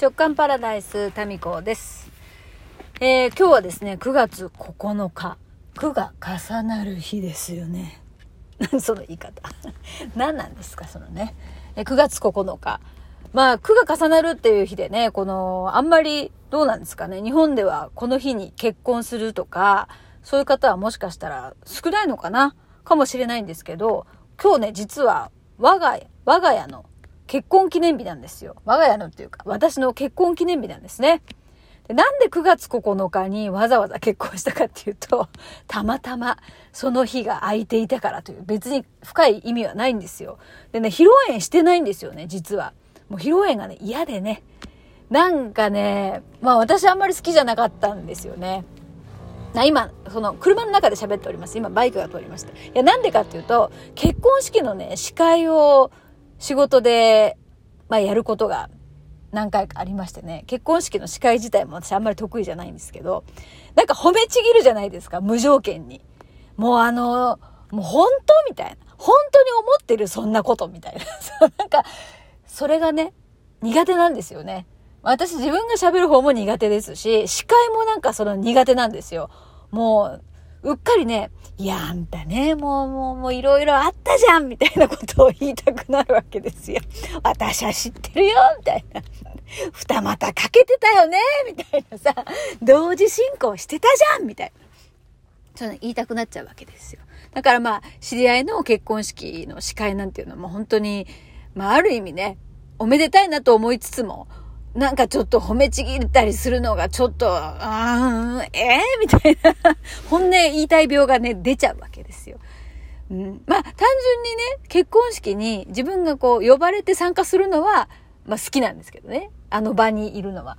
直感パラダイスタミコです。えー、今日はですね、9月9日。9が重なる日ですよね。その言い方。何なんですか、そのね。え9月9日。まあ、9が重なるっていう日でね、この、あんまりどうなんですかね。日本ではこの日に結婚するとか、そういう方はもしかしたら少ないのかな？かもしれないんですけど、今日ね、実は我が家、我が家の結婚記念日なんですよ。我が家のっていうか、私の結婚記念日なんですね。でなんで9月9日にわざわざ結婚したかっていうと、たまたまその日が空いていたからという別に深い意味はないんですよ。でね、披露宴してないんですよね、実は。もう披露宴がね、嫌でね。なんかね、まあ私あんまり好きじゃなかったんですよね。な今、その車の中で喋っております。今バイクが通りました。いや、なんでかっていうと、結婚式のね、司会を仕事で、まあ、やることが何回かありましてね、結婚式の司会自体も私あんまり得意じゃないんですけど、なんか褒めちぎるじゃないですか、無条件に。もうあの、もう本当みたいな。本当に思ってるそんなことみたいな。なんか、それがね、苦手なんですよね。私自分が喋る方も苦手ですし、司会もなんかその苦手なんですよ。もう、うっかりね、いや、あんたね、もう、もう、もういろいろあったじゃんみたいなことを言いたくなるわけですよ。私は知ってるよみたいな。二股かけてたよねみたいなさ、同時進行してたじゃんみたいな。そういうの言いたくなっちゃうわけですよ。だからまあ、知り合いの結婚式の司会なんていうのはもう本当に、まあある意味ね、おめでたいなと思いつつも、なんかちょっと褒めちぎったりするのがちょっと、あーえー、みたいな本音言いたい病がね、出ちゃうわけですよ。うん、まあ、単純にね、結婚式に自分がこう、呼ばれて参加するのは、まあ好きなんですけどね。あの場にいるのは。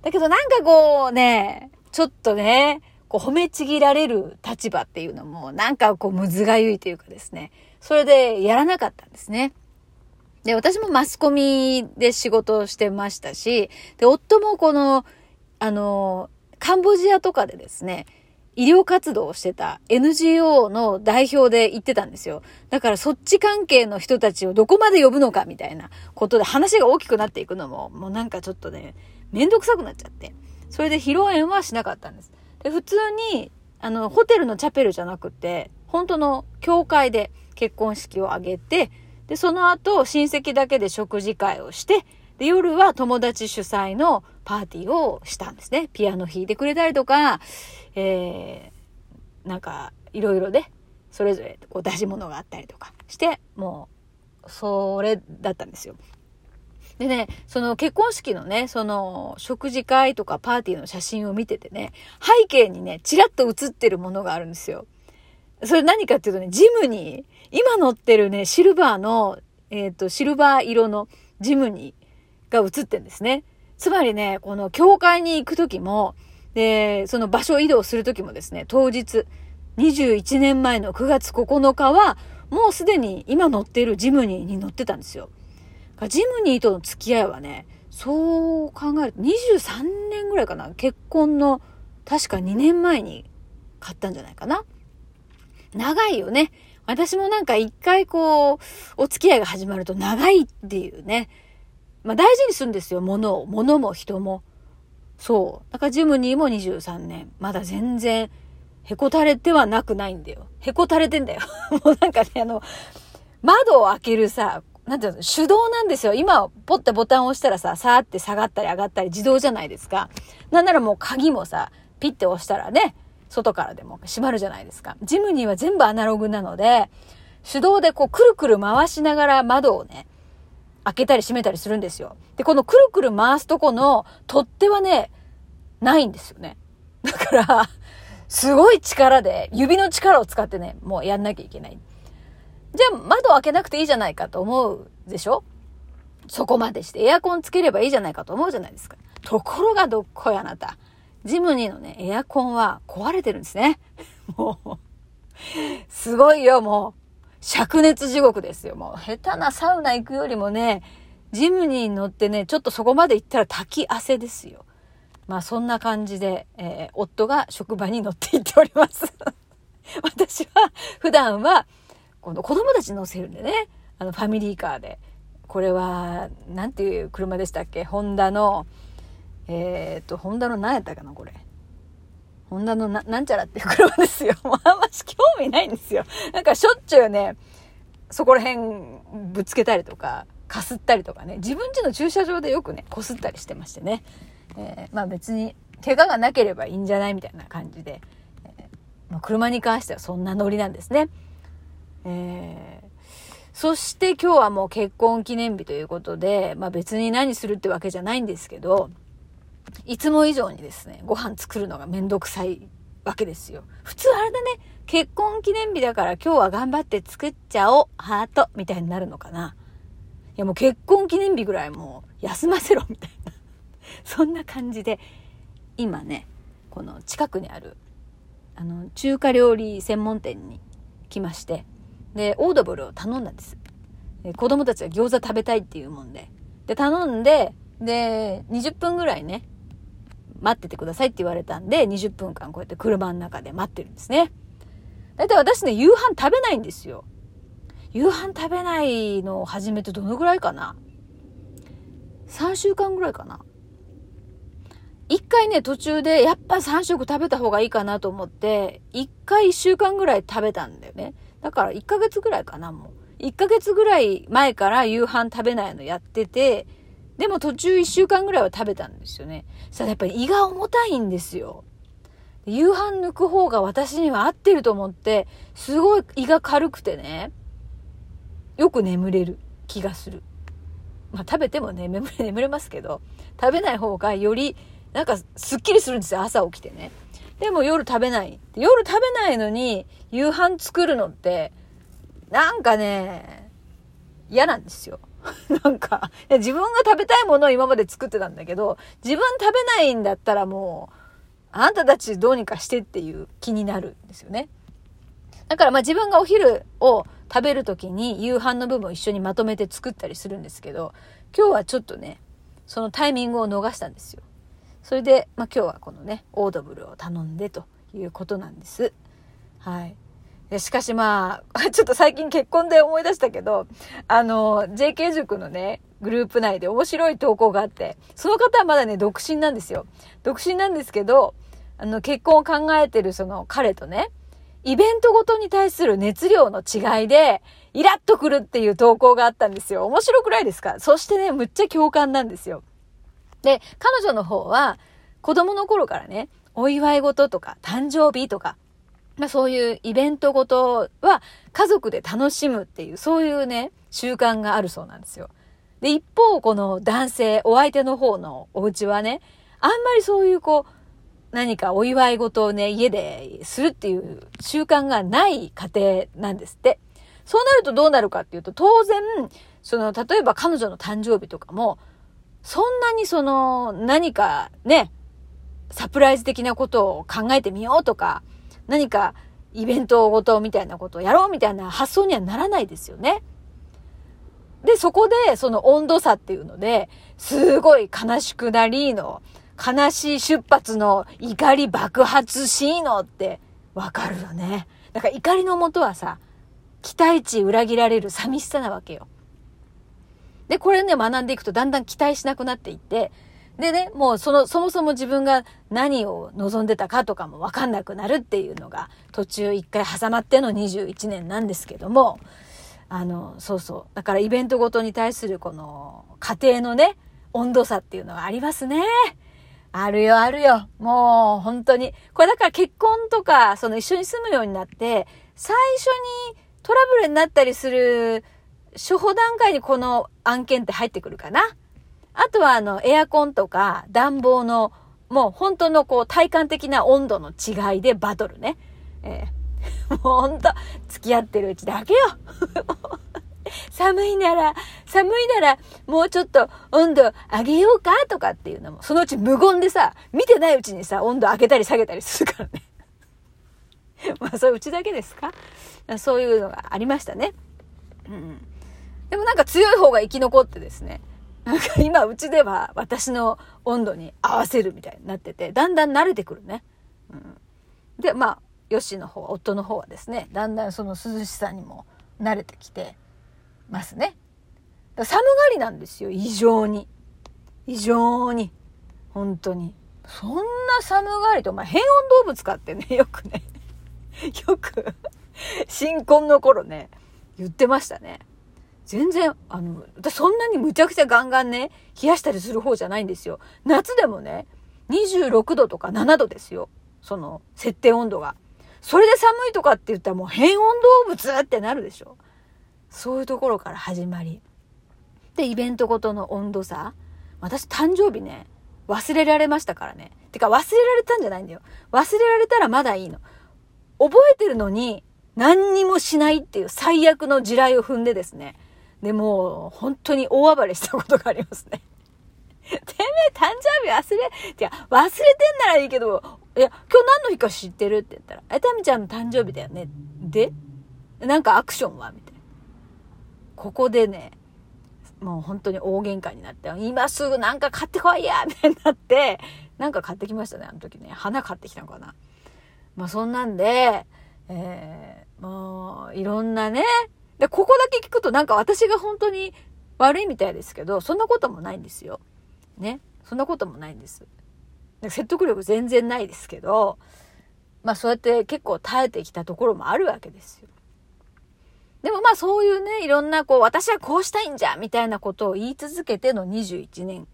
だけどなんかこうね、ちょっとね、こう褒めちぎられる立場っていうのも、なんかこうむずがゆいというかですね。それでやらなかったんですね。で、私もマスコミで仕事をしてましたし、で、夫もこの、あの、カンボジアとかでですね、医療活動をしてた NGO の代表で行ってたんですよ。だからそっち関係の人たちをどこまで呼ぶのかみたいなことで話が大きくなっていくのも、もうなんかちょっとね、めんどくさくなっちゃって。それで披露宴はしなかったんです。で、普通に、あの、ホテルのチャペルじゃなくて、本当の教会で結婚式を挙げて、で、その後、親戚だけで食事会をして、で、夜は友達主催のパーティーをしたんですね。ピアノ弾いてくれたりとか、えー、なんか、いろいろで、それぞれこう出し物があったりとかして、もう、それだったんですよ。でね、その結婚式のね、その食事会とかパーティーの写真を見ててね、背景にね、ちらっと写ってるものがあるんですよ。それ何かっていうとね、ジムニー、今乗ってるね、シルバーの、えっ、ー、と、シルバー色のジムニーが映ってんですね。つまりね、この教会に行くときも、で、その場所移動するときもですね、当日、21年前の9月9日は、もうすでに今乗っているジムニーに乗ってたんですよ。ジムニーとの付き合いはね、そう考えると23年ぐらいかな。結婚の確か2年前に買ったんじゃないかな。長いよね。私もなんか一回こう、お付き合いが始まると長いっていうね。まあ大事にするんですよ、物を。物も人も。そう。だからジムニーも23年。まだ全然、へこたれてはなくないんだよ。へこたれてんだよ。もうなんかね、あの、窓を開けるさ、なんていうの、手動なんですよ。今、ポッてボタンを押したらさ、さーって下がったり上がったり自動じゃないですか。なんならもう鍵もさ、ピッて押したらね、外からでも閉まるじゃないですか。ジムニーは全部アナログなので、手動でこうくるくる回しながら窓をね、開けたり閉めたりするんですよ。で、このくるくる回すとこの取っ手はね、ないんですよね。だから、すごい力で、指の力を使ってね、もうやんなきゃいけない。じゃあ窓開けなくていいじゃないかと思うでしょ？そこまでしてエアコンつければいいじゃないかと思うじゃないですか。ところがどっこいあなた。ジムニーのね、エアコンは壊れてるんですね。もう、すごいよ、もう。灼熱地獄ですよ。もう、下手なサウナ行くよりもね、ジムニーに乗ってね、ちょっとそこまで行ったら滝汗ですよ。まあそんな感じで、えー、夫が職場に乗って行っております。私は普段は、この子供たち乗せるんでね、あのファミリーカーで、これは、なんていう車でしたっけ？ホンダの、えっ、と、ホンダの何やったかなこれ。ホンダのな、なんちゃらっていう車ですよ。もうあんまし興味ないんですよ。なんかしょっちゅうね、そこら辺ぶつけたりとか、かすったりとかね、自分家の駐車場でよくね、こすったりしてましてね。えー、まあ別に、怪我がなければいいんじゃないみたいな感じで、えー、まあ、車に関してはそんなノリなんですね。えー、そして今日はもう結婚記念日ということで、まあ別に何するってわけじゃないんですけど、いつも以上にですね、ご飯作るのがめんどくさいわけですよ。普通あれだね、結婚記念日だから今日は頑張って作っちゃおう、ハート、みたいになるのかな。いやもう結婚記念日ぐらいもう休ませろ、みたいな。そんな感じで、今ね、この近くにある、あの、中華料理専門店に来まして、で、オードブルを頼んだんです。で子供たちが餃子食べたいっていうもんで。で、頼んで、で、20分ぐらいね、待っててくださいって言われたんで、20分間こうやって車の中で待ってるんですね。だいたい私ね、夕飯食べないんですよ。夕飯食べないのを始めてどのぐらいかな ?3 週間ぐらいかな一回ね、途中でやっぱ3食食べた方がいいかなと思って、一回1週間ぐらい食べたんだよね。だから1ヶ月ぐらいかな、もう。1ヶ月ぐらい前から夕飯食べないのやってて、でも途中1週間ぐらいは食べたんですよね。そしたらやっぱり胃が重たいんですよ。夕飯抜く方が私には合ってると思って、すごい胃が軽くてね、よく眠れる気がする。まあ食べてもね、眠れ、眠れますけど、食べない方がより、なんかすっきりするんですよ、朝起きてね。でも夜食べない。夜食べないのに夕飯作るのって、なんかね、嫌なんですよ。なんか、自分が食べたいものを今まで作ってたんだけど、自分食べないんだったらもう、あんたたちどうにかしてっていう気になるんですよね。だからまあ自分がお昼を食べる時に夕飯の部分を一緒にまとめて作ったりするんですけど、今日はちょっとね、そのタイミングを逃したんですよ。それで、まあ今日はこのね、オードブルを頼んでということなんです。はい。しかしまあ、ちょっと最近結婚で思い出したけど、あの、JK 塾のね、グループ内で面白い投稿があって、その方はまだね、独身なんですよ。独身なんですけど、あの、結婚を考えてるその彼とね、イベントごとに対する熱量の違いで、イラッとくるっていう投稿があったんですよ。面白くないですか？そしてね、むっちゃ共感なんですよ。で、彼女の方は、子供の頃からね、お祝い事とか、誕生日とか、まあそういうイベントごとは家族で楽しむっていう、そういうね、習慣があるそうなんですよ。で、一方、この男性、お相手の方のお家はね、あんまりそういうこう、何かお祝い事をね、家でするっていう習慣がない家庭なんですって。そうなるとどうなるかっていうと、当然、その、例えば彼女の誕生日とかも、そんなにその、何かね、サプライズ的なことを考えてみようとか、何かイベントごとみたいなことをやろうみたいな発想にはならないですよね。で、そこで、その温度差っていうので、すごい悲しくなりの、悲しい出発の怒り爆発しのってわかるよね。だから怒りのもとはさ、期待値裏切られる寂しさなわけよ。で、これね、学んでいくとだんだん期待しなくなっていって、でね、もうその、そもそも自分が何を望んでたかとかもわかんなくなるっていうのが途中一回挟まっての21年なんですけども、あの、そうそう。だからイベントごとに対するこの家庭のね、温度差っていうのがありますね。あるよ、あるよ。もう、本当に。これだから結婚とか、その一緒に住むようになって、最初にトラブルになったりする、初歩段階にこの案件って入ってくるかな。あとは、あの、エアコンとか暖房の、もう本当のこう体感的な温度の違いでバトルね。えー、もう本当付き合ってるうちだけよ。寒いなら、寒いなら、もうちょっと温度上げようかとかっていうのも、そのうち無言でさ、見てないうちにさ、温度上げたり下げたりするからね。まあ、それうちだけですか？そういうのがありましたね。うん。でもなんか強い方が生き残ってですね。なんか今うちでは私の温度に合わせるみたいになってて、だんだん慣れてくるね。うん。で、まあ、ヨッシの方、夫の方はですね、だんだんその涼しさにも慣れてきて、ますね。寒がりなんですよ、異常に。異常に。本当に。そんな寒がりと、まあ、変温動物かってね、よくね、よく新婚の頃ね、言ってましたね。全然、あの、私そんなにむちゃくちゃガンガンね、冷やしたりする方じゃないんですよ。夏でもね、26度とか7度ですよ。その、設定温度が。それで寒いとかって言ったらもう変温動物ってなるでしょ。そういうところから始まり。で、イベントごとの温度差。私誕生日ね、忘れられましたからね。てか忘れられたんじゃないんだよ。忘れられたらまだいいの。覚えてるのに何にもしないっていう最悪の地雷を踏んでですね。で、も本当に大暴れしたことがありますね。てめえ誕生日忘れ、いや、忘れてんならいいけど、いや、今日何の日か知ってるって言ったら、え、タミちゃんの誕生日だよね。でなんかアクションはみたいな。ここでね、もう本当に大喧嘩になって、今すぐなんか買ってこいやみたいになって、なんか買ってきましたね、あの時ね。花買ってきたのかな。まあそんなんで、えー、もう、いろんなね。で、ここだけ聞くとなんか私が本当に悪いみたいですけど、そんなこともないんですよ。ね。そんなこともないんです。説得力全然ないですけど、まあそうやって結構耐えてきたところもあるわけですよ。でもまあそういうね、いろんなこう、私はこうしたいんじゃみたいなことを言い続けての21年。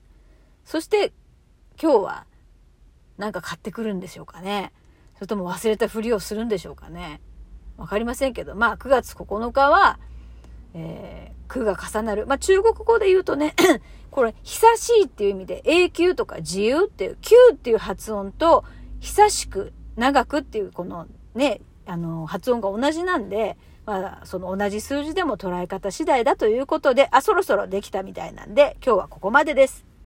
そして今日はなんか買ってくるんでしょうかね。それとも忘れたふりをするんでしょうかね。わかりませんけど、まあ9月9日は、えー、9が重なる。まあ中国語で言うとね、これ、久しいっていう意味で、永久とか自由っていう、旧っていう発音と、久しく、長くっていうこのね、あの、発音が同じなんで、まあ、その同じ数字でも捉え方次第だということで、あ、そろそろできたみたいなんで、今日はここまでです。